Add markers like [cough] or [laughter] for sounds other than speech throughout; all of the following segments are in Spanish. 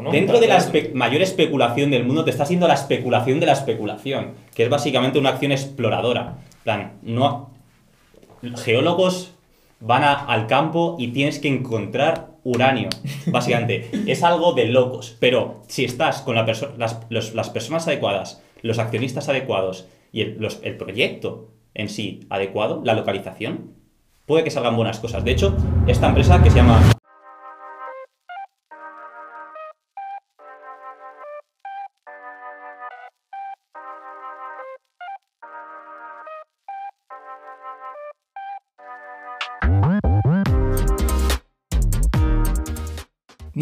¿no? Dentro de la espe- mayor especulación del mundo te está haciendo la especulación de la especulación, que es básicamente una acción exploradora. Plan, no geólogos van a- al campo y tienes que encontrar uranio, [laughs] básicamente. es algo de locos, pero si estás con la perso- las, los- las personas adecuadas, los accionistas adecuados y el, los- el proyecto en sí adecuado, la localización, puede que salgan buenas cosas. De hecho, esta empresa que se llama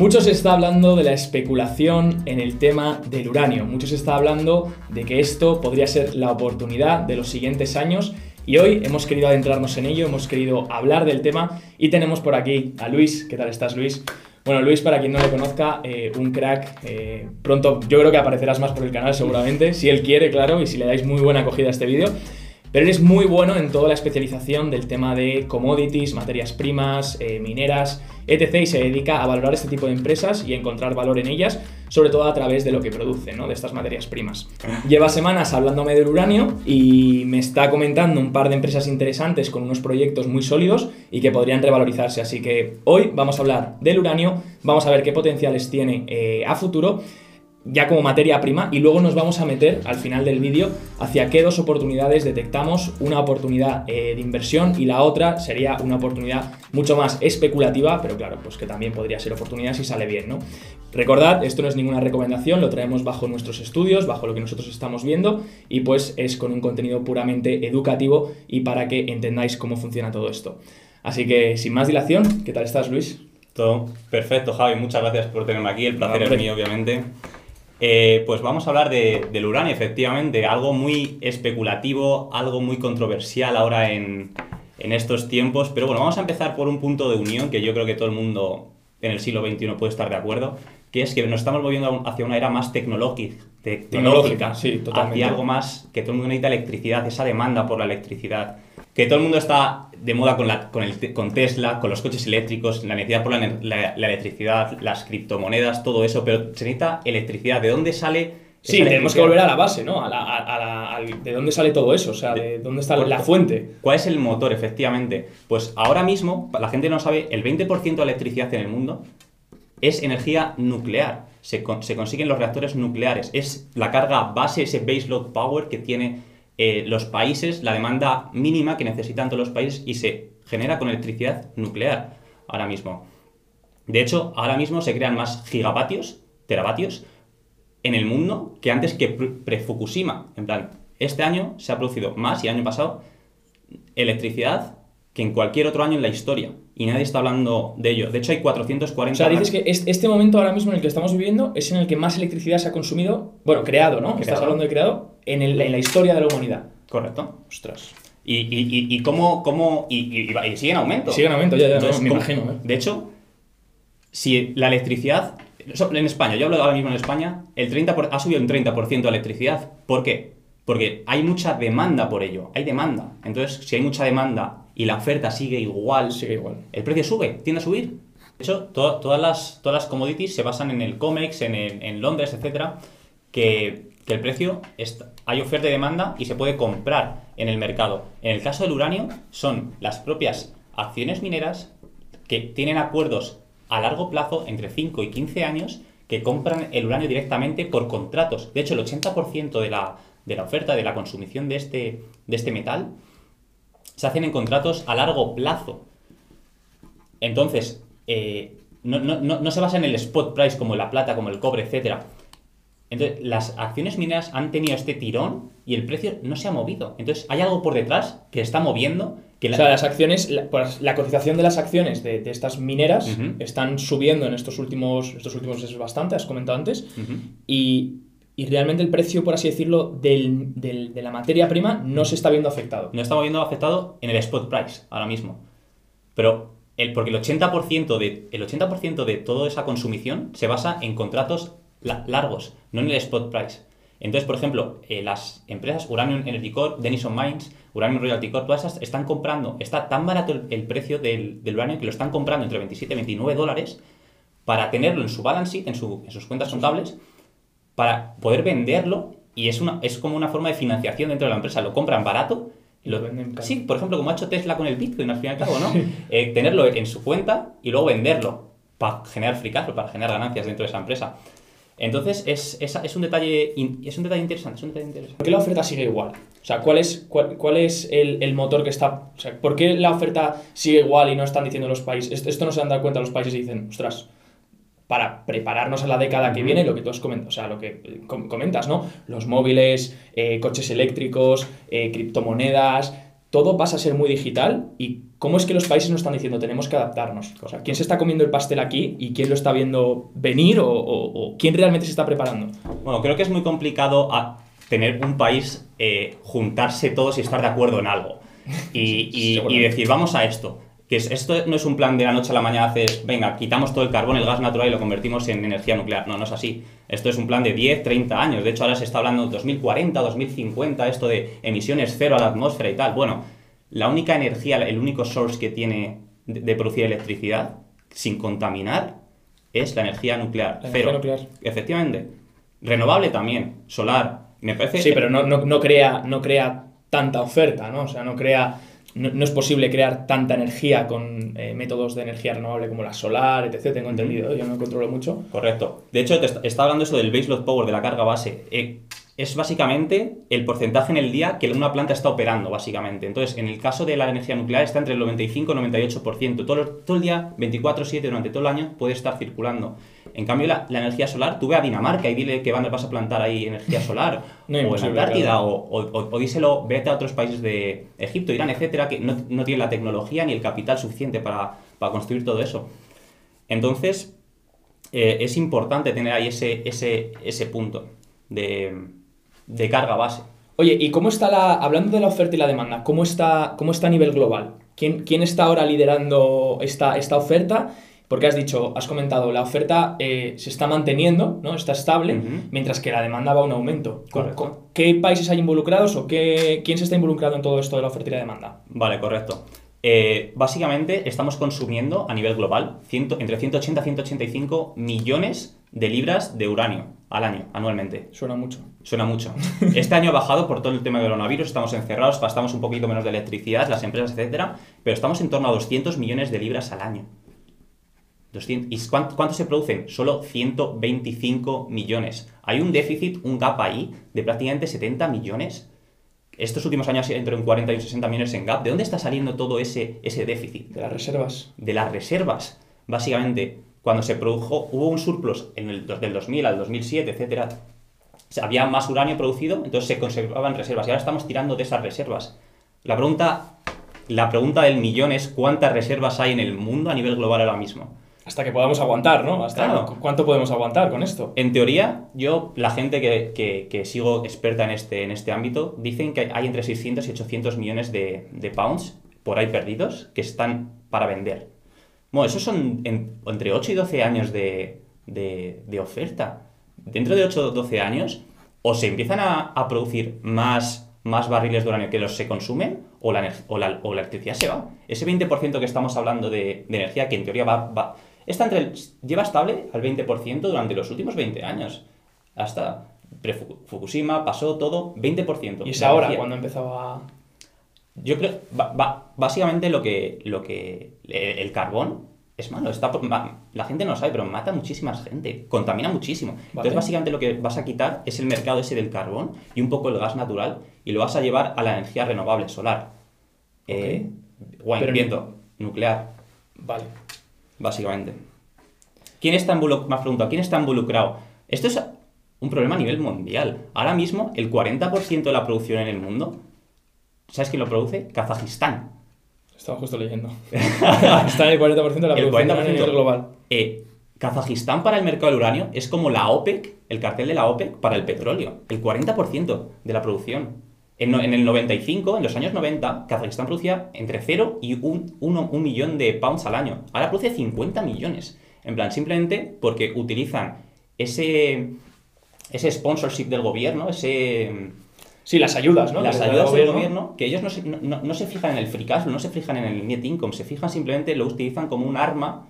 Mucho se está hablando de la especulación en el tema del uranio. Mucho se está hablando de que esto podría ser la oportunidad de los siguientes años. Y hoy hemos querido adentrarnos en ello, hemos querido hablar del tema y tenemos por aquí a Luis. ¿Qué tal estás, Luis? Bueno, Luis, para quien no le conozca, eh, un crack. eh, pronto yo creo que aparecerás más por el canal seguramente, si él quiere, claro, y si le dais muy buena acogida a este vídeo. Pero eres muy bueno en toda la especialización del tema de commodities, materias primas, eh, mineras, etc. Y se dedica a valorar este tipo de empresas y encontrar valor en ellas, sobre todo a través de lo que producen, ¿no? de estas materias primas. Lleva semanas hablándome del uranio y me está comentando un par de empresas interesantes con unos proyectos muy sólidos y que podrían revalorizarse. Así que hoy vamos a hablar del uranio, vamos a ver qué potenciales tiene eh, a futuro ya como materia prima y luego nos vamos a meter al final del vídeo hacia qué dos oportunidades detectamos, una oportunidad eh, de inversión y la otra sería una oportunidad mucho más especulativa, pero claro, pues que también podría ser oportunidad si sale bien, ¿no? Recordad, esto no es ninguna recomendación, lo traemos bajo nuestros estudios, bajo lo que nosotros estamos viendo y pues es con un contenido puramente educativo y para que entendáis cómo funciona todo esto. Así que sin más dilación, ¿qué tal estás Luis? Todo perfecto, Javi. Muchas gracias por tenerme aquí. El placer es mío, obviamente. Eh, pues vamos a hablar de- del uranio, efectivamente. Algo muy especulativo, algo muy controversial ahora en, en estos tiempos. Pero bueno, vamos a empezar por un punto de unión que yo creo que todo el mundo en el siglo XXI puede estar de acuerdo, que es que nos estamos moviendo hacia una era más tecnológica, Tecnológica, sí, totalmente. Hacia algo más que todo el mundo necesita electricidad, esa demanda por la electricidad. Que todo el mundo está de moda con, la, con, el, te- con Tesla, con los coches eléctricos, la necesidad por la, ener- la- la electricidad, las criptomonedas, todo eso, pero se necesita electricidad. ¿De dónde sale? Sí, tenemos que volver a la base, ¿no? A a- a ¿De dónde sale todo eso? O sea, ¿de dónde está la fuente? ¿Cuál es el motor, efectivamente? Pues ahora mismo, la gente no sabe, el 20% de electricidad en el mundo es energía nuclear. Se, con- se consiguen los reactores nucleares. Es la carga base, ese baseload power que tiene eh, los países, la demanda mínima que necesitan todos los países y se genera con electricidad nuclear ahora mismo. De hecho, ahora mismo se crean más gigavatios, teravatios, en el mundo que antes que pre- pre-Fukushima. En plan, este año se ha producido más y el año pasado electricidad que en cualquier otro año en la historia. Y nadie está hablando de ello. De hecho, hay 440... O sea, dices que es- este momento ahora mismo en el que estamos viviendo es en el que más electricidad se ha consumido, bueno, creado, ¿no? Estás Creado. hablando de creado en, el- en la historia de la humanidad. Correcto. Ostras. Y, y, y, y cómo... cómo y, y- y va- y sigue en aumento. Sigue en aumento, ya, ya, Entonces, me ¿cómo- imagino, ¿eh? De hecho, si la electricidad... En España, yo hablo ahora mismo en España, el 30 por- ha subido un 30% de electricidad. ¿Por qué? Porque hay mucha demanda por ello. Hay demanda. Entonces, si hay mucha demanda y la oferta sigue igual, Sigue igual. el precio sube, tiende a subir. De hecho, to- todas, las, todas las commodities se basan en el COMEX, en, el- en Londres, etcétera, que, que el precio está- hay oferta y demanda y se puede comprar en el mercado. En el caso del uranio, son las propias acciones mineras que tienen acuerdos a largo plazo, entre 5 y 15 años, que compran el uranio directamente por contratos. De hecho, el 80% de la, de la oferta, de la consumición de este, de este metal, se hacen en contratos a largo plazo. Entonces, eh, no, no- no- no se basa en el spot price como la plata, como el cobre, etc. Entonces, las acciones mineras han tenido este tirón y el precio no se ha movido. Entonces, hay algo por detrás que está moviendo. Que O la- sea, las acciones, la, pues, la cotización de las acciones de, de estas mineras están subiendo en estos últimos, estos últimos meses bastante, has comentado antes, y, y realmente el precio, por así decirlo, de la materia prima no se está viendo afectado. no estamos viendo afectado en el spot price ahora mismo. Pero el, porque el 80%, de, el 80 de toda esa consumición se basa en contratos la- largos, no en el spot price. Entonces, por ejemplo, eh, las empresas Uranium Energy Corp, Denison Mines, Uranium Royalty Corp, todas esas están comprando, está tan barato el, precio del, del uranio que lo están comprando entre 27 y 29 dólares para tenerlo en su balance sheet, en sus cuentas contables, para poder venderlo y es, una, es como una forma de financiación dentro de la empresa. Lo compran barato. Y lo venden caro. Sí, por ejemplo, como ha hecho Tesla con el Bitcoin, al fin y al cabo, ¿no? Eh, tenerlo en su cuenta y luego venderlo para generar free cash para generar ganancias dentro de esa empresa. Entonces, es, es, es un, detalle, es un detalle interesante, es un detalle interesante. ¿Por qué la oferta sigue igual? O sea, ¿cuál es, cuál, cuál es el, el motor que está... O sea, ¿por qué la oferta sigue igual y no están diciendo los países? Esto, esto no se han dado cuenta los países y dicen, ostras, para prepararnos a la década que viene, lo que tú has comentado, o sea, lo que eh, com- comentas, ¿no? Los móviles, eh, coches eléctricos, eh, criptomonedas, todo pasa a ser muy digital y ¿cómo es que los países nos están diciendo tenemos que adaptarnos? O sea, ¿quién se está comiendo el pastel aquí y quién lo está viendo venir o, o- o quién realmente se está preparando? Bueno, creo que es muy complicado a tener un país, eh, juntarse todos y estar de acuerdo en algo. Y, y- decir, vamos a esto. Que es- esto no es un plan de la noche a la mañana, haces, venga, quitamos todo el carbón, el gas natural y lo convertimos en energía nuclear. No, no es así. Esto es un plan de 10, 30 años. De hecho, ahora se está hablando de 2040, 2050, esto de emisiones cero a la atmósfera y tal. Bueno, la única energía, el único source que tiene de, de producir electricidad sin contaminar es la energía nuclear. La cero. energía nuclear. Efectivamente. Renovable también, solar. Me parece. Sí, pero no, no, no crea, no crea tanta oferta, ¿no? O sea, no crea. No, no es posible crear tanta energía con eh, métodos de energía renovable como la solar, etc. Tengo entendido, yo no controlo mucho. Correcto. De hecho, te está hablando eso del baseload power, de la carga base. Eh, es básicamente el porcentaje en el día que una planta está operando, básicamente. Entonces, en el caso de la energía nuclear está entre el 95 y el 98%. Todo, el- todo el día, 24-7, durante todo el año, puede estar circulando. En cambio, la, la energía solar, tú ve a Dinamarca y dile que van, vas a plantar ahí energía [laughs] solar. No, o en Antártida, claro. o, o- o- o díselo, vete a otros países de Egipto, Irán, etcétera, que no, no tienen la tecnología ni el capital suficiente para, para construir todo eso. Entonces, eh, es importante tener ahí ese, ese, ese punto de, de carga base. Oye, ¿y cómo está la. Hablando de la oferta y la demanda, ¿cómo está, cómo está a nivel global? ¿Quién, quién está ahora liderando esta, esta oferta? Porque has dicho, has comentado, la oferta eh, se está manteniendo, ¿no? Está estable, mientras que la demanda va a un aumento. ¿Con- Correcto. ¿Qué países hay involucrados o qué, quién se está involucrado en todo esto de la oferta y la demanda? Vale, correcto. Eh, básicamente estamos consumiendo a nivel global ciento- entre 180 y 185 millones de libras de uranio al año, anualmente. Suena mucho. Suena mucho. [laughs] Este año ha bajado por todo el tema del coronavirus, estamos encerrados, gastamos un poquito menos de electricidad, las empresas, etcétera, pero estamos en torno a 200 millones de libras al año. 200 ¿Y cuánto, cuánto se producen? Solo 125 millones. Hay un déficit, un gap ahí de prácticamente 70 millones. Estos últimos años entre un 40 y un 60 millones en gap. ¿De dónde está saliendo todo ese, ese déficit? De las reservas. de las reservas. Básicamente, cuando se produjo, hubo un surplus en el, del 2000 al 2007, etcétera. O sea, había más uranio producido, entonces se conservaban reservas. Y ahora estamos tirando de esas reservas. La pregunta, la pregunta del millón es cuántas reservas hay en el mundo a nivel global ahora mismo. Hasta que podamos aguantar, ¿no? Hasta Claro. cu- ¿Cuánto podemos aguantar con esto? En teoría, yo, la gente que, que- que sigo experta en este, en este ámbito, dicen que hay entre 600 y 800 millones de, de pounds por ahí perdidos que están para vender. Bueno, esos son en- entre 8 y 12 años de, de- de oferta. Dentro de 8 o 12 años, o se empiezan a, a producir más, más barriles de uranio que los se consumen, o la, o la, o la electricidad se va. Ese 20% que estamos hablando de, de energía, que en teoría va, va- está entre el- lleva estable al 20% durante los últimos 20 años. Hasta pre-Fukushima pasó todo 20%. Y es ahora energía. cuando empezaba... Yo creo, ba- ba- básicamente lo que, lo que eh, el carbón es malo. Está la gente no lo sabe, pero mata muchísima gente, contamina muchísimo. Entonces, básicamente lo que vas a quitar es el mercado ese del carbón y un poco el gas natural y lo vas a llevar a la energía renovable solar. Eh, o a Pero- viento, nuclear, Vale. Básicamente. ¿Quién está involucrado? Me has preguntado, ¿quién está involucrado? Esto es un problema a nivel mundial. Ahora mismo, el 40% de la producción en el mundo, ¿sabes quién lo produce? Kazajistán. Estaba justo leyendo. [laughs] Está en el 40% de la El producción 40% a nivel global. Eh, Kazajistán para el mercado del uranio es como la OPEC, el cartel de la OPEC para el petróleo. El 40% de la producción. En, en el 95, en los años 90, Kazajistán producía entre 0 y 1 un, un millón de pounds al año. Ahora produce 50 millones. En plan, simplemente porque utilizan ese, ese sponsorship del gobierno, ese, Sí, las ayudas, ¿no? las Que ayudas del gobierno, que ellos no se, no, no- se fijan en el free cash no se fijan en el net income, se fijan simplemente, lo utilizan como un arma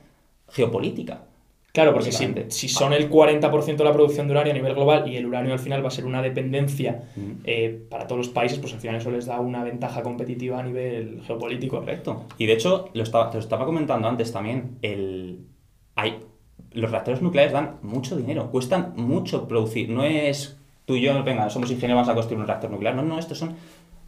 geopolítica. Claro, porque si, si son el 40% de la producción de uranio a nivel global y el uranio al final va a ser una dependencia eh, para todos los países, pues al final eso les da una ventaja competitiva a nivel geopolítico. Correcto. Y de hecho, lo estaba, te lo estaba comentando antes también, el, hay, los reactores nucleares dan mucho dinero, cuestan mucho producir. No es tú y yo, venga, somos ingenieros, vamos a construir un reactor nuclear. No, no, estos son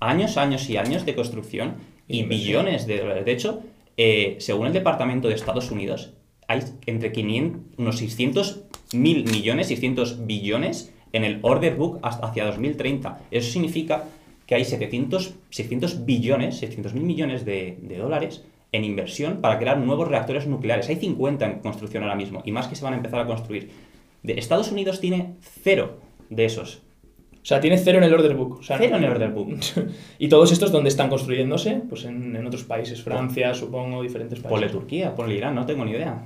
años, años y años de construcción y Inversión. billones de dólares. De hecho, eh, según el Departamento de Estados Unidos, hay entre 500, unos 600 mil millones, 600 billones en el order book hasta hacia 2030. Eso significa que hay 700, 600 billones, 600 mil millones de, de dólares en inversión para crear nuevos reactores nucleares. Hay 50 en construcción ahora mismo y más que se van a empezar a construir. De Estados Unidos tiene cero de esos. O sea, tiene cero en el order book. O sea, Cero en el order book. [laughs] y todos estos, ¿dónde están construyéndose? Pues en, en otros países, Francia, supongo, diferentes países. Ponle Turquía, ponle Irán, no tengo ni idea.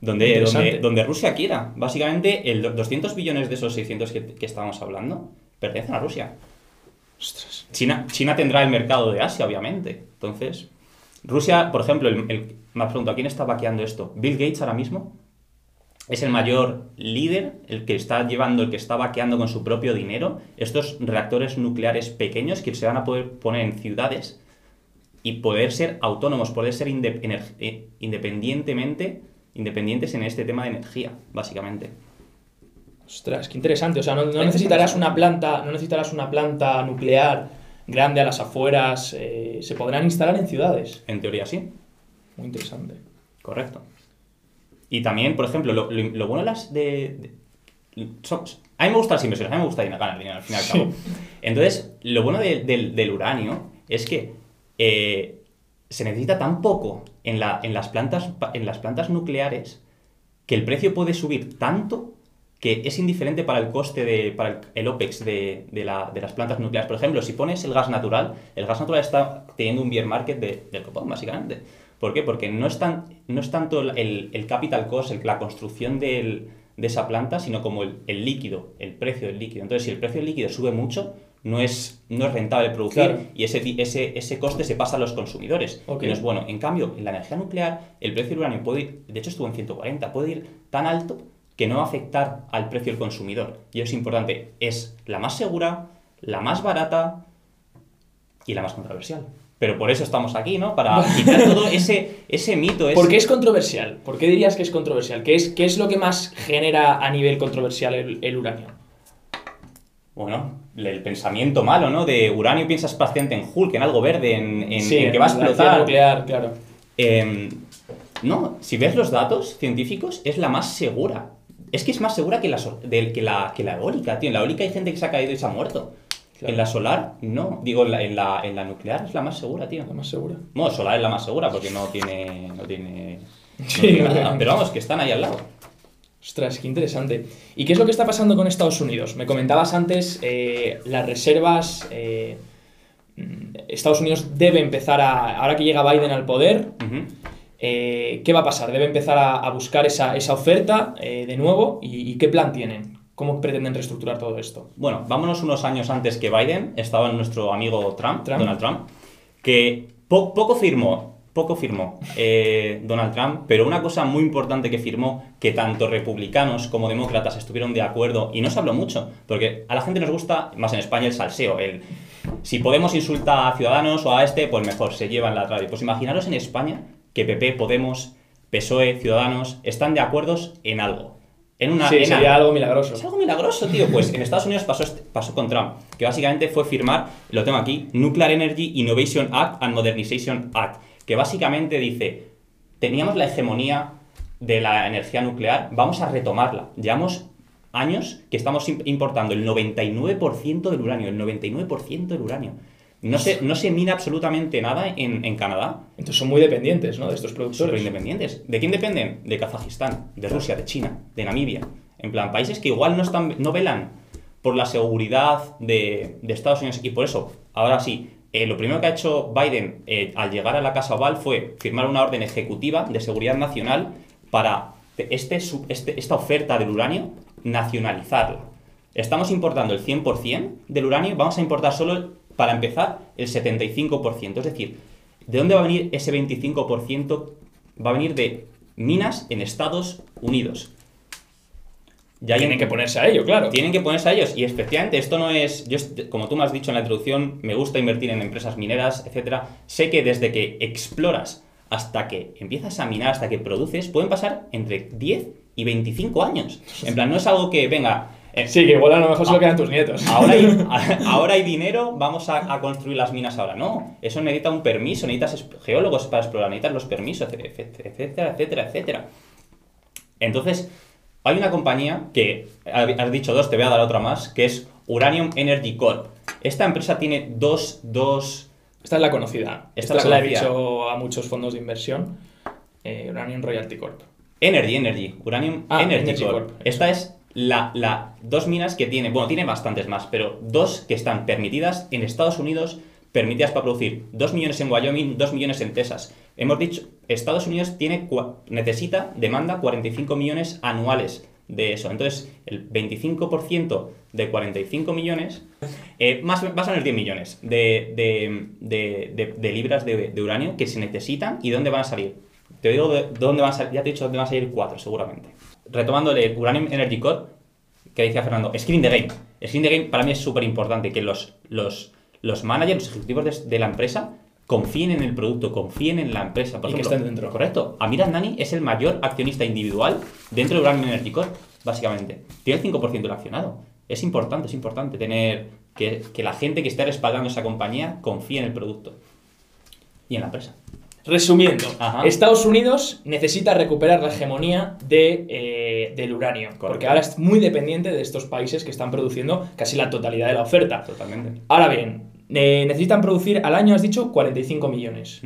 Donde, donde, donde Rusia quiera. Básicamente, el do- 200 billones de esos 600 que, que estábamos hablando pertenecen a Rusia. Ostras. China, China tendrá el mercado de Asia, obviamente. Entonces, Rusia, por ejemplo, el, el- me has preguntado, ¿quién está vaqueando esto? Bill Gates ahora mismo es el mayor líder, el que está llevando, el que está vaqueando con su propio dinero estos reactores nucleares pequeños que se van a poder poner en ciudades y poder ser autónomos, poder ser inde- eh, independientemente, independientes en este tema de energía, básicamente. Ostras, qué interesante. O sea, no, necesitarás una planta, no necesitarás una planta nuclear grande a las afueras. eh, se podrán instalar en ciudades. En teoría sí. Muy interesante. Correcto. Y también, por ejemplo, lo, lo- lo bueno de las de... de- son- a mí me gustan las inversiones, a mí me gusta ganar dinero al fin y al cabo. Entonces, lo bueno de- del- del uranio es que eh, se necesita tan poco en, la- en las plantas, nucleares que el precio puede subir tanto que es indiferente para el coste de, para el, OPEX de, de la- de las plantas nucleares. Por ejemplo, si pones el gas natural, el gas natural está teniendo un bear market de- del copón, básicamente. ¿Por qué? Porque no es, tan, no es tanto el, capital cost, la construcción del- de esa planta, sino como el líquido, el precio del líquido. Entonces, si el precio del líquido sube mucho, no es, no es rentable producir Claro. y ese, ese, ese coste se pasa a los consumidores. Ok. Y no es bueno. En cambio, en la energía nuclear, el precio del uranio puede ir, de hecho estuvo en 140, puede ir tan alto que no va a afectar al precio del consumidor. Y eso es importante. Es la más segura, la más barata y la más controversial. Pero por eso estamos aquí, ¿no? Para [laughs] quitar todo ese, ese mito. Ese... ¿Por qué es controversial? ¿Por qué dirías que es controversial? ¿Qué es, qué es lo que más genera a nivel controversial el, el uranio? Bueno, el pensamiento malo, ¿no? De uranio piensas paciente en Hulk, en algo verde, en, en- Sí, en que va a explotar. nuclear, claro. Eh, no, si ves los datos científicos, es la más segura. Es que es más segura que la, del- que la, que la eólica, tío. En la eólica hay gente que se ha caído y se ha muerto. Claro. En la solar, no. Digo, en la, en, la, en la nuclear es la más segura, tío. La más segura. Bueno, solar es la más segura porque no tiene. No tiene. [laughs] no Sí, tiene no nada. [laughs] Pero vamos, que están ahí al lado. Ostras, qué interesante. ¿Y qué es lo que está pasando con Estados Unidos? Me comentabas antes eh, las reservas. eh, mm, Estados Unidos debe empezar a. Ahora que llega Biden al poder, eh, ¿qué va a pasar? Debe empezar a, a buscar esa, esa oferta de nuevo. ¿Y, y qué plan tienen? ¿Cómo pretenden reestructurar todo esto? Bueno, vámonos unos años antes que Biden, estaba nuestro amigo Trump, Trump. Donald Trump, que po- poco firmó, poco firmó eh, Donald Trump, pero una cosa muy importante que firmó, que tanto republicanos como demócratas estuvieron de acuerdo, y no se habló mucho, porque a la gente nos gusta, más en España, el salseo, el... Si Podemos insulta a Ciudadanos o a este, pues mejor, se llevan la radio. Pues imaginaros en España que PP, Podemos, PSOE, Ciudadanos están de acuerdo en algo. En una, sí, en sería algo. algo milagroso. Es algo milagroso, tío. Pues en Estados Unidos pasó, este- pasó con Trump, que básicamente fue firmar, lo tengo aquí, Nuclear Energy Innovation Act and Modernization Act, que básicamente dice, teníamos la hegemonía de la energía nuclear, vamos a retomarla. Llevamos años que estamos im- importando el 99% del uranio, el 99% del uranio. No se, no se mina absolutamente nada en, en Canadá, Entonces son muy dependientes ¿no? de estos productores. independientes. ¿De quién dependen? De Kazajistán, de Rusia, de China, de Namibia. En plan, países que igual no, están, no velan por la seguridad de, de Estados Unidos. Y por eso, ahora sí, eh, lo primero que ha hecho Biden eh, al llegar a la Casa Oval fue firmar una orden ejecutiva de seguridad nacional para este, este- esta oferta del uranio nacionalizarla. Estamos importando el 100% del uranio, vamos a importar solo, para empezar, el 75%. Es decir, ¿de dónde va a venir ese 25%? Va a venir de minas en Estados Unidos. Ya tienen que ponerse a ello, claro. Tienen que ponerse a ellos. Y efectivamente, esto no es. Yo, como tú me has dicho en la introducción, me gusta invertir en empresas mineras, etcétera. Sé que desde que exploras hasta que empiezas a minar, hasta que produces, pueden pasar entre 10 y 25 años. En plan, no es algo que, venga, eh, sí, que igual a lo mejor se lo quedan tus nietos. Ahora hay, [laughs] ahora hay dinero, vamos a, construir las minas ahora. No, eso necesita un permiso, necesitas geólogos para explorar, necesitas los permisos, etcétera, etcétera, etcétera. Entonces, hay una compañía que, has dicho dos, te voy a dar otra más, que es Uranium Energy Corp. Esta empresa tiene dos, dos... Esta es la conocida. Esta, es la, he dicho a muchos fondos de inversión. Eh, Uranium Royalty Corp. Energy, Energy. Uranium ah, Energy, Corp. Esta es la, la, dos minas que tiene, bueno, tiene bastantes más, pero dos que están permitidas en Estados Unidos, permitidas para producir 2 millones en Wyoming, 2 millones en Texas. Hemos dicho, Estados Unidos tiene, necesita, demanda 45 millones anuales de eso. Entonces, el 25% de 45 millones, eh, más, va a ser 10 millones de, de, de, libras de, uranio que se necesitan y dónde van a salir. Te digo de dónde van a salir, ya te he dicho dónde van a salir cuatro, seguramente retomando el Uranium Energy Core, que decía Fernando, Skin the Game. Skin the Game para mí es súper importante que los, los, los managers, los ejecutivos de, la empresa confíen en el producto, confíen en la empresa. Por y que estén dentro. Correcto. Amir Nani es el mayor accionista individual dentro de Uranium Energy Core, básicamente. Tiene el 5% del accionado. Es importante, es importante tener que, que la gente que esté respaldando esa compañía confíe en el producto y en la empresa. Resumiendo, Estados Unidos necesita recuperar la hegemonía de, eh, del uranio, porque ahora es muy dependiente de estos países que están produciendo casi la totalidad de la oferta. Totalmente. Ahora bien, eh, necesitan producir al año, has dicho, 45 millones.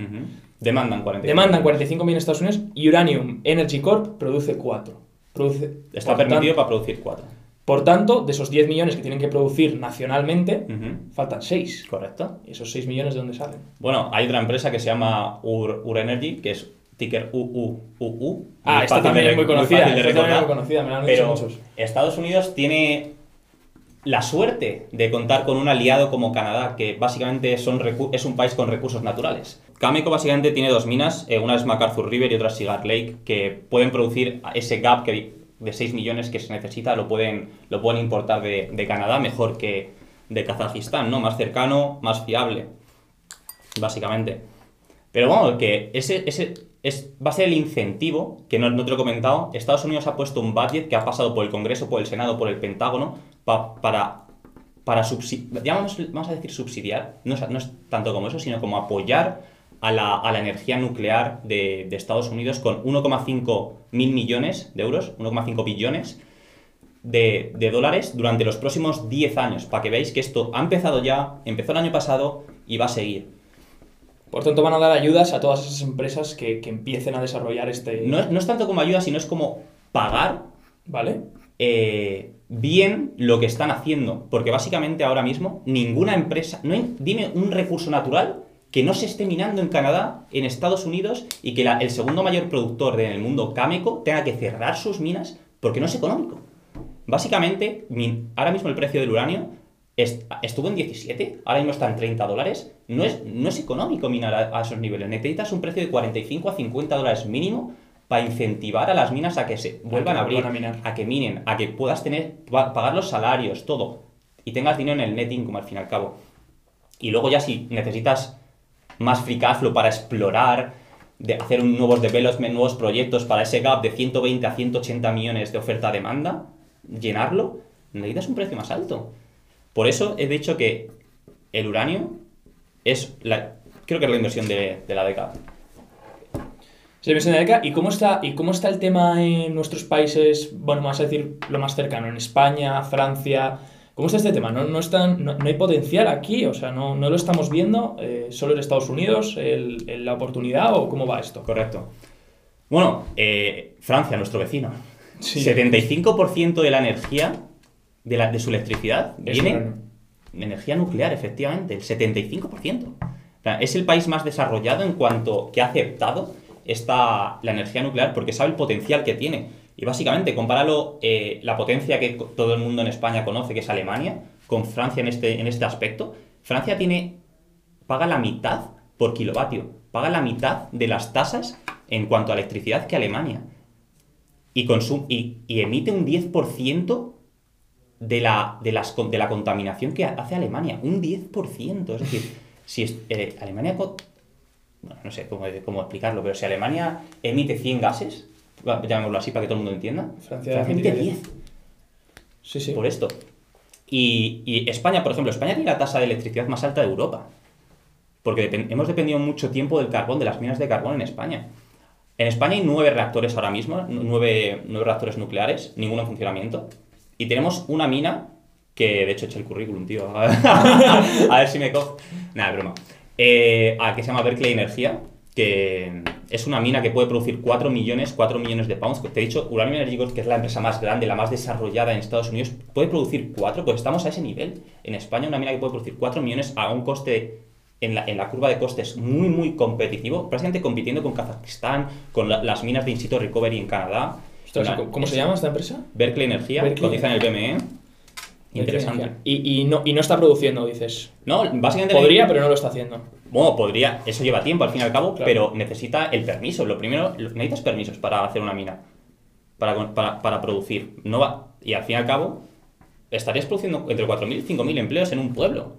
Demandan 45. Demandan 45 millones Estados Unidos y Uranium Energy Corp produce 4. Produce, Está permitido para producir 4. Por tanto, de esos 10 millones que tienen que producir nacionalmente, faltan 6. Correcto. ¿Y esos 6 millones de dónde salen? Bueno, hay otra empresa que se llama Ur, Energy, que es ticker UUUU. Ah, esta también es muy conocida. Esta también es muy conocida, me la han dicho muchos. Estados Unidos tiene la suerte de contar con un aliado como Canadá, que básicamente es un país con recursos naturales. Cameco básicamente tiene dos minas, eh, una es MacArthur River y otra es Cigar Lake, que pueden producir ese gap que de 6 millones que se necesita lo pueden, lo pueden importar de, Canadá mejor que de Kazajistán, ¿no? Más cercano, más fiable, básicamente. Pero bueno, que ese, ese es, va a ser el incentivo, que no, te lo he comentado, Estados Unidos ha puesto un budget que ha pasado por el Congreso, por el Senado, por el Pentágono, para, para subsidiar, vamos, a decir subsidiar, no no es tanto como eso, sino como apoyar a la, energía nuclear de, Estados Unidos con 1,5 mil millones de euros, 1,5 billones de, dólares durante los próximos 10 años, para que veáis que esto ha empezado ya, empezó el año pasado y va a seguir. Por tanto, van a dar ayudas a todas esas empresas que, empiecen a desarrollar este... No, es tanto como ayuda, sino es como pagar ¿Vale? Eh, bien lo que están haciendo. Porque básicamente ahora mismo ninguna empresa... No dime un recurso natural que no se esté minando en Canadá, en Estados Unidos y que el segundo mayor productor del mundo, Cameco, tenga que cerrar sus minas porque no es económico. Básicamente, ahora mismo el precio del uranio estuvo en 17, ahora mismo está en 30 dólares. No es, no es económico minar a, esos niveles. Necesitas un precio de 45 a 50 dólares mínimo para incentivar a las minas a que se vuelvan a, abrir, a, que minen, a que puedas tener, pagar los salarios, todo. Y tengas dinero en el net income al fin y al cabo. Y luego ya si necesitas más free cash flow para explorar, de hacer nuevos development, nuevos proyectos para ese gap de 120 a 180 millones de oferta-demanda, llenarlo, necesitas un precio más alto. Por eso he dicho que el uranio es la, creo que es la inversión de, la década. Inversión de. ¿Y cómo, está, ¿Y cómo está el tema en nuestros países, bueno, vamos a decir lo más cercano, en España, Francia, ¿Cómo está este tema? ¿No, no, no, hay potencial aquí? O sea, no, lo estamos viendo. Eh, ¿Solo en Estados Unidos el, la oportunidad o cómo va esto? Correcto. Bueno, eh, Francia, nuestro vecino. 75% de la energía de, la, de su electricidad viene de energía nuclear, efectivamente. El 75%. es el país más desarrollado en cuanto que ha aceptado esta, la energía nuclear porque sabe el potencial que tiene. Y básicamente, compáralo eh, la potencia que todo el mundo en España conoce, que es Alemania, con Francia en este, en este aspecto. Francia tiene, paga la mitad por kilovatio, paga la mitad de las tasas en cuanto a electricidad que Alemania. Y, y, y emite un 10% de la, de, las, de la contaminación que hace Alemania. Un 10%. Es decir, si eh, Alemania... No sé cómo, cómo, explicarlo, pero si Alemania emite 100 gases, llamémoslo así para que todo el mundo entienda, Francia, emite 10. Sí, sí. Por esto. Y, y, España, por ejemplo, España tiene la tasa de electricidad más alta de Europa. Porque depend hemos dependido mucho tiempo del carbón, de las minas de carbón en España. En España hay nueve reactores ahora mismo, nueve, nueve reactores nucleares, ninguno en funcionamiento. Y tenemos una mina que, de hecho, he hecho el currículum, tío. [laughs] a ver si me cojo. Nada, broma. Eh, a que se llama Berkeley Energía, que es una mina que puede producir 4 millones, 4 millones de pounds. Te he dicho, Uranium Energy Corp, que es la empresa más grande, la más desarrollada en Estados Unidos, puede producir 4, pues estamos a ese nivel. En España, una mina que puede producir 4 millones a un coste en la, en la, curva de costes muy, muy competitivo, prácticamente compitiendo con Kazajistán, con la, las minas de In situ recovery en Canadá. Ostras, ¿Cómo se llama esta empresa? Berkeley Energía, cotiza en el BME. Interesante. Y, y, no, y no está produciendo, dices. No, básicamente. Podría, pero no lo está haciendo. Bueno, podría, eso lleva tiempo al fin y al cabo, claro. pero necesita el permiso. Lo primero, necesitas permisos para hacer una mina, para, para, para producir. No va, y al fin y al cabo, estarías produciendo entre 4.000 y 5.000 empleos en un pueblo.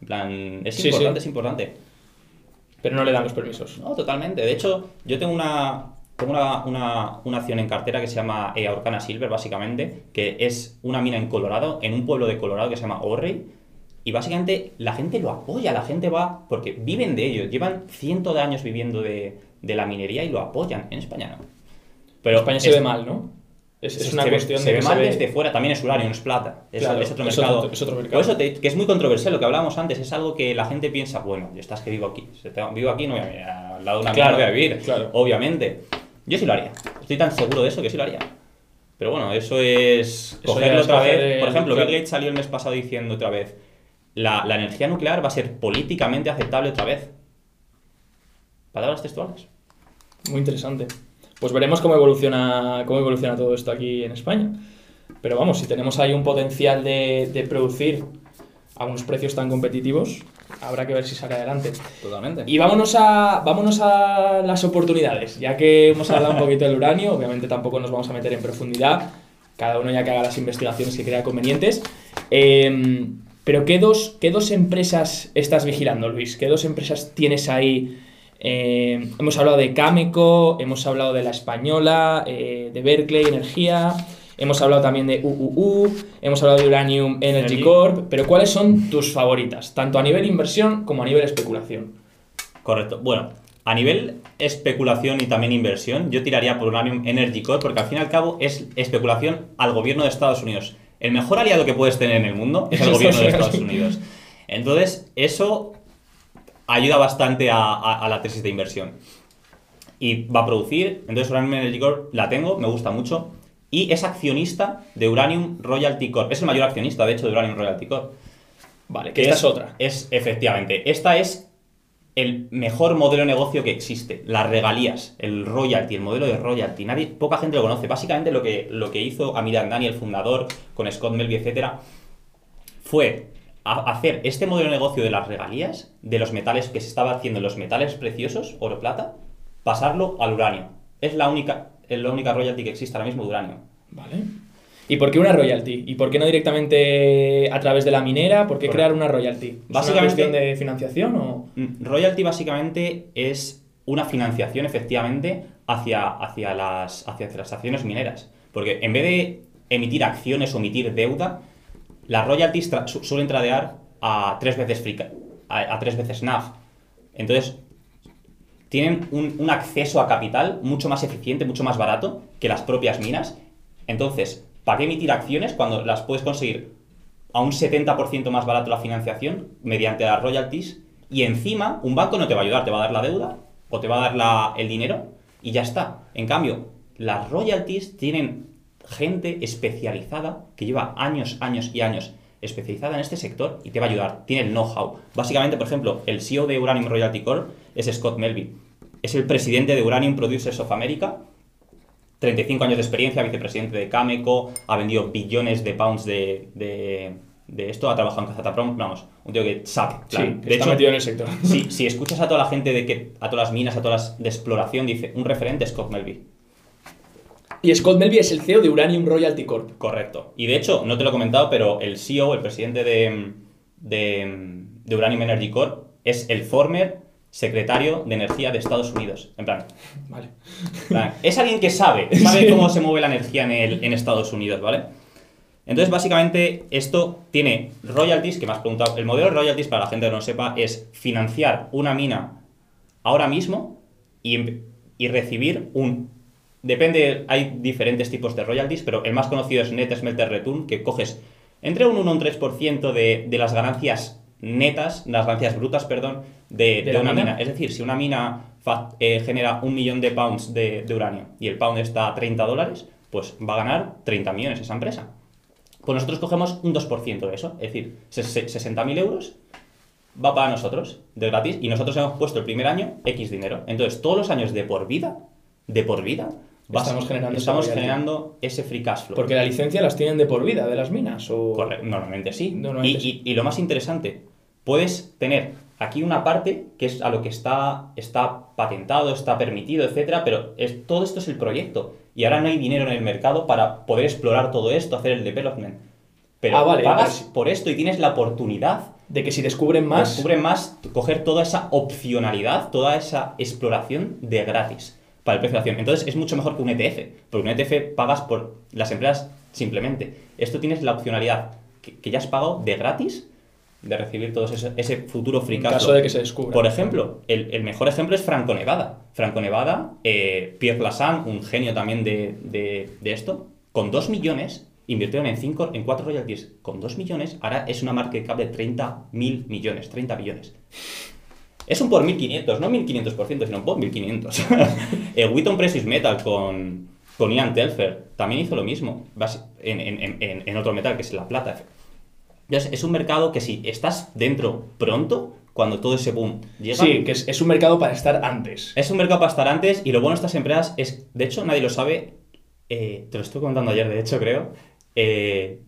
En plan, es Sí, importante, sí. es importante. Pero no le dan los permisos. No, totalmente. De hecho, yo tengo una, tengo una, una, una acción en cartera que se llama eh, Orcana Silver, básicamente, que es una mina en Colorado, en un pueblo de Colorado que se llama Orrey. Y básicamente la gente lo apoya, la gente va, porque viven de ello, llevan cientos de años viviendo de, de la minería y lo apoyan. En España no. Pero España es- se ve mal, ¿no? Es, es se una ve- cuestión se de ve mal se ve- desde fuera, también es uranio, no es plata. Es, Claro, es otro mercado. otro- es otro mercado. Por eso te- que es muy controversial lo que hablábamos antes, es algo que la gente piensa, bueno, yo estás que vivo aquí, si te- vivo aquí, no voy a al lado de una mina, Claro, no voy a vivir, claro. obviamente. Yo sí lo haría, estoy tan seguro de eso que sí lo haría. Pero bueno, eso es Eso cogerlo otra coger vez. Por el- ejemplo, claro. Bill Gates salió el mes pasado diciendo otra vez, la, la energía nuclear va a ser políticamente aceptable otra vez. Palabras textuales. Muy interesante. Pues veremos cómo evoluciona, cómo evoluciona todo esto aquí en España. Pero vamos, si tenemos ahí un potencial de, de producir a unos precios tan competitivos, habrá que ver si sale adelante. Totalmente. Y vámonos a, vámonos a las oportunidades. Ya que hemos hablado un poquito del uranio, obviamente tampoco nos vamos a meter en profundidad. Cada uno ya que haga las investigaciones que crea convenientes. Eh, pero ¿qué dos, ¿qué dos empresas estás vigilando, Luis? ¿Qué dos empresas tienes ahí? Eh, hemos hablado de Cameco, hemos hablado de la española, eh, de Berkeley Energía, hemos hablado también de UUU, hemos hablado de Uranium Energy Energy. Corp. Pero ¿cuáles son tus favoritas? Tanto a nivel inversión como a nivel especulación. Correcto. Bueno, a nivel especulación y también inversión, yo tiraría por Uranium Energy Corp porque al fin y al cabo es especulación al gobierno de Estados Unidos. El mejor aliado que puedes tener en el mundo es el gobierno de Estados Unidos. Entonces, eso ayuda bastante a, a- a la tesis de inversión. Y va a producir, entonces Uranium Energy Corp la tengo, me gusta mucho. Y es accionista de Uranium Royalty Corp. Es el mayor accionista, de hecho, de Uranium Royalty Corp. Vale, que esta es otra. Es, efectivamente, esta es el mejor modelo de negocio que existe. Las regalías, el royalty, el modelo de royalty. Nadie, poca gente lo conoce. Básicamente lo que, lo que hizo Amir el fundador, con Scott Melby, etcétera, fue a- hacer este modelo de negocio de las regalías, de los metales que se estaba haciendo en los metales preciosos, oro plata, pasarlo al uranio. Es la única, es la única royalty que existe ahora mismo de uranio. Vale. ¿Y por qué una royalty? ¿Y por qué no directamente a través de la minera? ¿Por qué Correcto. crear una royalty? ¿Es una Básicamente- cuestión de financiación o...? Mm, Royalty básicamente es una financiación efectivamente hacia, hacia, las, hacia las acciones mineras. Porque en vez de emitir acciones o emitir deuda, las royalties tra- suelen tradear a tres veces free a, a tres veces NAV. Entonces, tienen un, acceso a capital mucho más eficiente, mucho más barato que las propias minas. Entonces, ¿para qué emitir acciones cuando las puedes conseguir a un 70% más barato la financiación mediante las royalties? Y encima, un banco no te va a ayudar, te va a dar la deuda o te va a dar la- el dinero y ya está. En cambio, las royalties tienen gente especializada que lleva años, años y años especializada en este sector y te va a ayudar. Tiene el know-how. Básicamente, por ejemplo, el CEO de Uranium Royalty Corp es Scott Melby. Es el presidente de Uranium Producers of America. 35 años de experiencia, vicepresidente de Cameco, ha vendido billones de pounds de, de- de esto, ha trabajado en Kazatomprom, vamos, un tío que sabe. Sí, está metido en el sector. si, si escuchas a toda la gente de que, a todas las minas, a todas las de exploración, dice, un referente es Scott Melby. Y Scott Melby es el CEO de Uranium Royalty Corp. Correcto. Y de hecho, no te lo he comentado, pero el CEO, el presidente de, de, de Uranium Energy Corp, es el former secretario de energía de Estados Unidos. En plan, Vale. en plan, es alguien que sabe, [laughs] sabe Sí. cómo se mueve la energía en, el- en Estados Unidos, ¿vale? Entonces, básicamente, esto tiene royalties, que me has preguntado. El modelo de royalties, para la gente que no lo sepa, es financiar una mina ahora mismo y, y recibir un. Depende, hay diferentes tipos de royalties, pero el más conocido es Net Smelter Return, que coges entre un 1 y un 3% de, de las ganancias netas, las ganancias brutas, perdón, de, ¿De una mina? mina. Es decir, si una mina fa- eh, genera un millón de pounds de, de uranio y el pound está a 30 dólares, pues va a ganar 30 millones esa empresa. Pues nosotros cogemos un 2% de eso, es decir, ses- ses- 60.000 euros va para nosotros de gratis y nosotros hemos puesto el primer año X dinero. Entonces, todos los años de por vida, de por vida, vas- Estamos generando estamos generando ese free cash flow. Porque la licencia las tienen de por vida de las minas. O... Correcto, normalmente sí. Normalmente y, y- y lo más interesante, puedes tener aquí una parte que es a lo que está, está patentado, está permitido, etcétera, pero es, todo esto es el proyecto. Y ahora no hay dinero en el mercado para poder explorar todo esto, hacer el development. Pero Ah, vale, pagas sí. por esto y tienes la oportunidad De que si descubren más. Descubre más, coger toda esa opcionalidad, toda esa exploración de gratis para el precio de la acción. Entonces es mucho mejor que un ETF, porque un ETF pagas por las empresas simplemente. Esto tienes la opcionalidad que, que ya has pagado de gratis de recibir todo ese, ese futuro free En cash caso flow. de que se descubra. Por ejemplo, el, el mejor ejemplo es Franco Nevada. Franco Nevada, eh, Pierre Lassan, un genio también de, de- de esto, con 2 millones, invirtieron en, cinco, en 4 royalties. Con 2 millones, ahora es una market cap de 30 mil millones, 30 billones. Es un por 1500, no 1500%, sino por 1500. [laughs] el Wheaton Precious Metal con, con Ian Telfer también hizo lo mismo, en- en- en otro metal que es la plata. Entonces, es un mercado que si estás dentro pronto, cuando todo ese boom llega, Sí, que es, es un mercado para estar antes. es un mercado para estar antes y lo bueno de estas empresas es, de hecho, nadie lo sabe, eh, te lo estoy contando ayer, de hecho, creo, eh,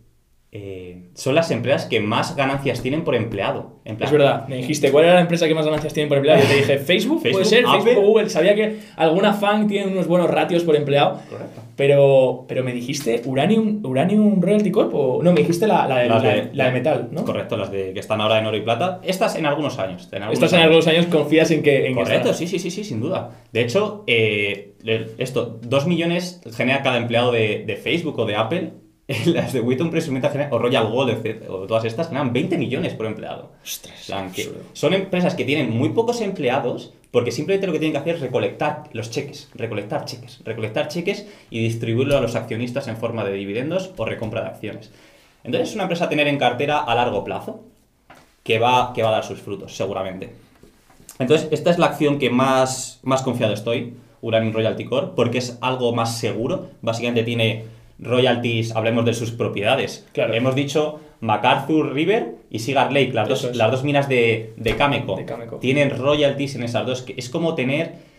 eh, son las empresas que más ganancias tienen por empleado. En plan, Es verdad, me dijiste, ¿cuál era la empresa que más ganancias tiene por empleado? Yo te dije, [laughs] ¿Facebook? ¿Puede Facebook, ser? Apple. ¿Facebook o Google? Sabía que alguna fan tiene unos buenos ratios por empleado. Correcto. Pero, pero me dijiste Uranium, Uranium Royalty Corp o no, me dijiste la, la, de, Las la- de, la de metal, ¿no? Correcto, las de que están ahora en oro y plata. Estas en algunos años. En algunos Estás en años. algunos años, confías en que. En Correcto, sí, sí, sí, sí, sin duda. De hecho, eh, esto, 2 millones genera cada empleado de, de Facebook o de Apple. [laughs] Las de Wheaton Metal generan- o Royal Gold, etc., o todas estas generan 20 millones por empleado. Ostras, plan, que son empresas que tienen muy pocos empleados porque simplemente lo que tienen que hacer es recolectar los cheques, recolectar cheques, recolectar cheques y distribuirlo a los accionistas en forma de dividendos o recompra de acciones. Entonces es una empresa a tener en cartera a largo plazo que va, que va a dar sus frutos, seguramente. Entonces, esta es la acción que más, más confiado estoy, Uranium Royalty Corp, porque es algo más seguro. Básicamente tiene royalties, hablemos de sus propiedades. Claro. Hemos dicho MacArthur River y Cigar Lake, las, Eso dos, es. las dos minas de, de Cameco. De Cameco. Tienen royalties en esas dos. Es como tener...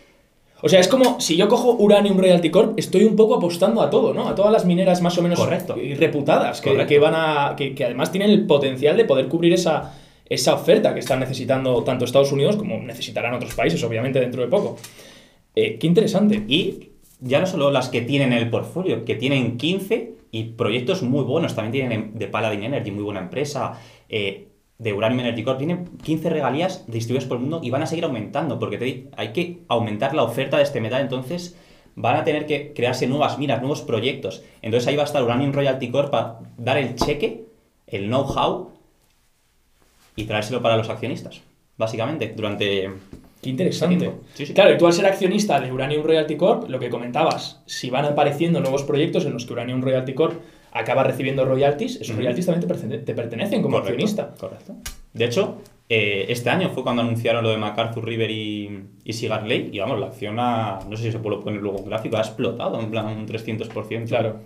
O sea, es como si yo cojo Uranium Royalty Corp, estoy un poco apostando a todo, ¿no? A todas las mineras más o menos Correcto. y reputadas, que, Correcto. que van a. Que, que además tienen el potencial de poder cubrir esa, esa oferta que están necesitando tanto Estados Unidos como necesitarán otros países, obviamente, dentro de poco. Eh, qué interesante. Y ya no solo las que tienen en el portfolio, que tienen 15 y proyectos muy buenos. También tienen de Paladin Energy, muy buena empresa. eh, de Uranium Energy Corp, tienen 15 regalías distribuidas por el mundo y van a seguir aumentando, porque te- hay que aumentar la oferta de este metal, entonces van a tener que crearse nuevas minas, nuevos proyectos. Entonces ahí va a estar Uranium Royalty Corp para dar el cheque, el know-how y traérselo para los accionistas, básicamente, durante... Qué interesante. tiempo. Sí, sí. Claro, y tú al ser accionista de Uranium Royalty Corp, lo que comentabas, si van apareciendo nuevos proyectos en los que Uranium Royalty Corp acaba recibiendo royalties, esos royalties también te, pertene- te pertenecen como Correcto, accionista. Correcto. De hecho, eh, este año fue cuando anunciaron lo de MacArthur River y, y Cigar Lake. Y vamos, la acción ha, no sé si se puede poner luego un gráfico, ha explotado en plan un 300%. Claro.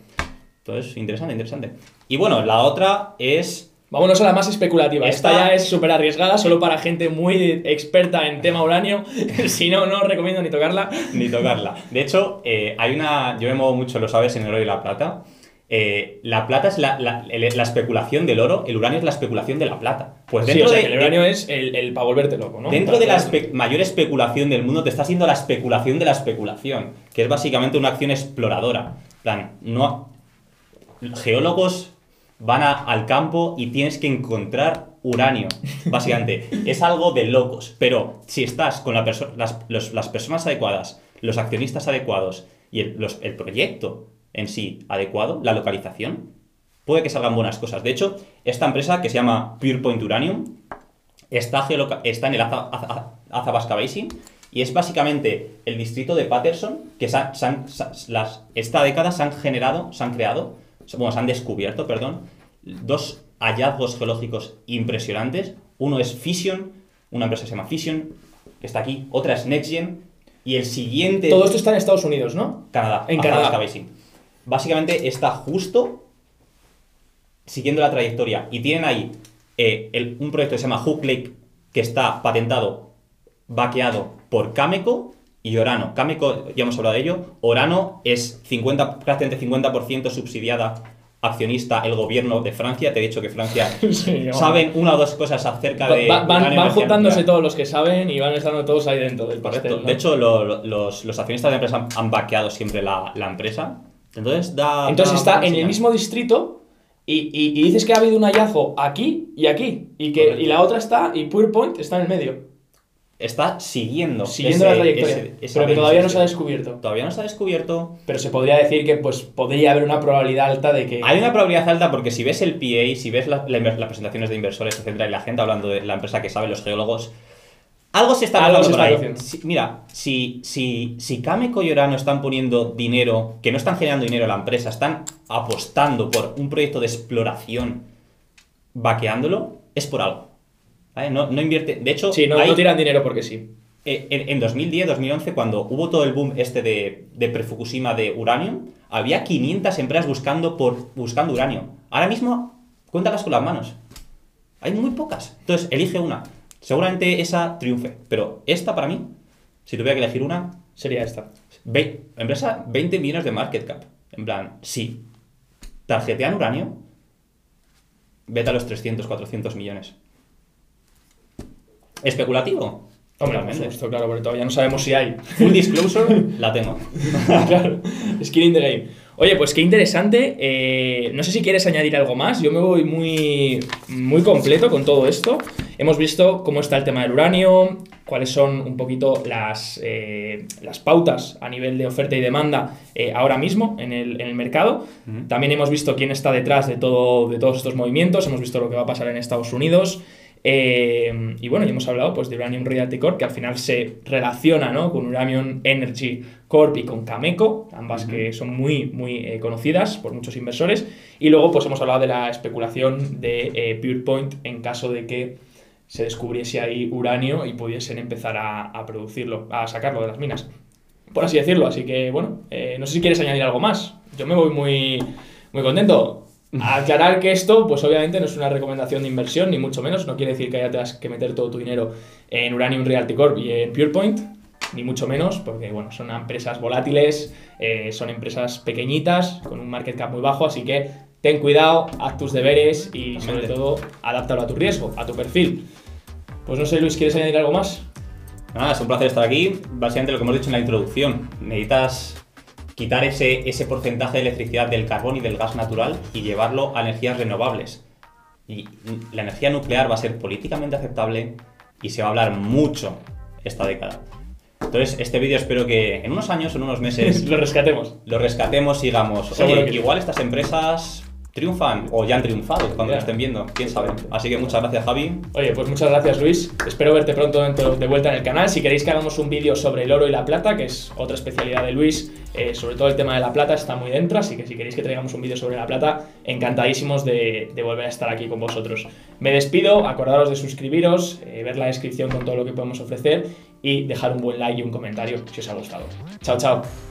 Entonces, interesante, interesante. Y bueno, la otra es. Vámonos a la más especulativa. Esta, Esta- ya es súper arriesgada, solo para gente muy experta en tema uranio. [laughs] si no, no os recomiendo ni tocarla. Ni tocarla. De hecho, eh, hay una. Yo me muevo mucho, lo sabes, en el oro y la plata. eh, la plata es la, la- el- la especulación del oro, el uranio es la especulación de la plata. Pues Sí, dentro o sea, de, que el uranio es el, para volverte loco, ¿no? Dentro de la espe- mayor especulación del mundo te está haciendo la especulación de la especulación, que es básicamente una acción exploradora. En plan, no geólogos van a- al campo y tienes que encontrar uranio, básicamente. [laughs] es algo de locos, pero si estás con la perso- las, los- las personas adecuadas, los accionistas adecuados y el, los- el proyecto en sí adecuado, la localización, puede que salgan buenas cosas. De hecho, esta empresa que se llama PurePoint Uranium está, está en el Athabasca Basin y es básicamente el distrito de Patterson que se han- se han- se- las, esta década se han generado, se han creado, bueno, se han descubierto, perdón, dos hallazgos geológicos impresionantes. Uno es Fission, una empresa que se llama Fission, que está aquí, otra es NextGen y el siguiente... Todo esto está en Estados Unidos, ¿no? Canadá, En Canadá. Básicamente está justo siguiendo la trayectoria. Y tienen ahí eh, el- un proyecto que se llama Hook Lake, que está patentado, vaqueado por Cameco y Orano. Cameco, ya hemos hablado de ello. Orano es 50, prácticamente 50% subsidiada accionista el gobierno de Francia. Te he dicho que Francia [laughs] Sí, saben una o dos cosas acerca de... va- van, van juntándose nuclear. todos los que saben y van estando todos ahí dentro del pastel. De hecho, lo- lo- los, los accionistas de la empresa han, han vaqueado siempre la, la empresa. Entonces da. Entonces da está en el mismo distrito y, y- y dices que ha habido un hallazgo aquí y aquí y que y la otra está y PurePoint está en el medio, Está siguiendo. siguiendo ese- la trayectoria, ese- pero que todavía no se ha descubierto. Todavía no se ha descubierto. Pero se podría decir que pues podría haber una probabilidad alta de que Hay una probabilidad alta porque si ves el PA, si ves la- la inver- las presentaciones de inversores, etcétera, y la gente hablando de la empresa que sabe, los geólogos, algo se está se por ahí. Si- mira, si, si, si Cameco y Orano están poniendo dinero, que no están generando dinero a la empresa, están apostando por un proyecto de exploración, vaqueándolo, es por algo. ¿Vale? No, no invierte. De hecho, sí, no, hay- no tiran dinero porque sí. eh, en, en 2010, 2011, cuando hubo todo el boom este de, de pre-Fukushima de uranio, había 500 empresas buscando, por, buscando uranio. Ahora mismo, cuéntalas con las manos. Hay muy pocas. Entonces, elige una. Seguramente esa triunfe. Pero esta, para mí, si tuviera que elegir una, Sería esta. ve- empresa 20 millones de market cap. En plan, sí. Tarjetean uranio, vete a los 300, 400 millones. ¿Especulativo? Hombre, por supuesto, claro, porque todavía no sabemos si hay. Full disclosure, la tengo. [laughs] claro, skin in the game. Oye, pues qué interesante. eh, no sé si quieres añadir algo más. Yo me voy muy, muy completo con todo esto. Hemos visto cómo está el tema del uranio, cuáles son un poquito las, eh, las pautas a nivel de oferta y demanda eh, ahora mismo en el, en el mercado. También hemos visto quién está detrás de, todo, de todos estos movimientos. Hemos visto lo que va a pasar en Estados Unidos. Eh, y bueno, y hemos hablado pues, de Uranium Realty Corp, que al final se relaciona ¿no? con Uranium Energy Corp y con Cameco, ambas que son muy, muy eh, conocidas por muchos inversores. Y luego pues hemos hablado de la especulación de eh, PurePoint en caso de que se descubriese ahí uranio y pudiesen empezar a, a producirlo, a sacarlo de las minas. Por así decirlo. Así que bueno, eh, no sé si quieres añadir algo más. Yo me voy muy, muy contento. A aclarar que esto, pues obviamente no es una recomendación de inversión, ni mucho menos. No quiere decir que haya tengas que meter todo tu dinero en Uranium Realty Corp y en PurePoint, ni mucho menos, porque bueno, son empresas volátiles, eh, son empresas pequeñitas, con un market cap muy bajo, así que ten cuidado, haz tus deberes y sobre todo adáptalo a tu riesgo, a tu perfil. Pues no sé, Luis, ¿quieres añadir algo más? Nada, es un placer estar aquí. Básicamente lo que hemos dicho en la introducción. Necesitas quitar ese, ese porcentaje de electricidad del carbón y del gas natural y llevarlo a energías renovables. Y la energía nuclear va a ser políticamente aceptable y se va a hablar mucho esta década. Entonces, este vídeo espero que en unos años, en unos meses, [laughs] Lo rescatemos. lo rescatemos Seguro oye, que igual estas empresas triunfan o ya han triunfado cuando lo estén viendo, quién sabe. Así que muchas gracias, Javi. Oye, pues muchas gracias Luis. Espero verte pronto dentro- de vuelta en el canal. Si queréis que hagamos un vídeo sobre el oro y la plata, que es otra especialidad de Luis, eh, sobre todo el tema de la plata está muy dentro, así que si queréis que traigamos un vídeo sobre la plata, encantadísimos de, de volver a estar aquí con vosotros. Me despido, acordaros de suscribiros, eh, ver la descripción con todo lo que podemos ofrecer y dejar un buen like y un comentario si os ha gustado. Chao, chao.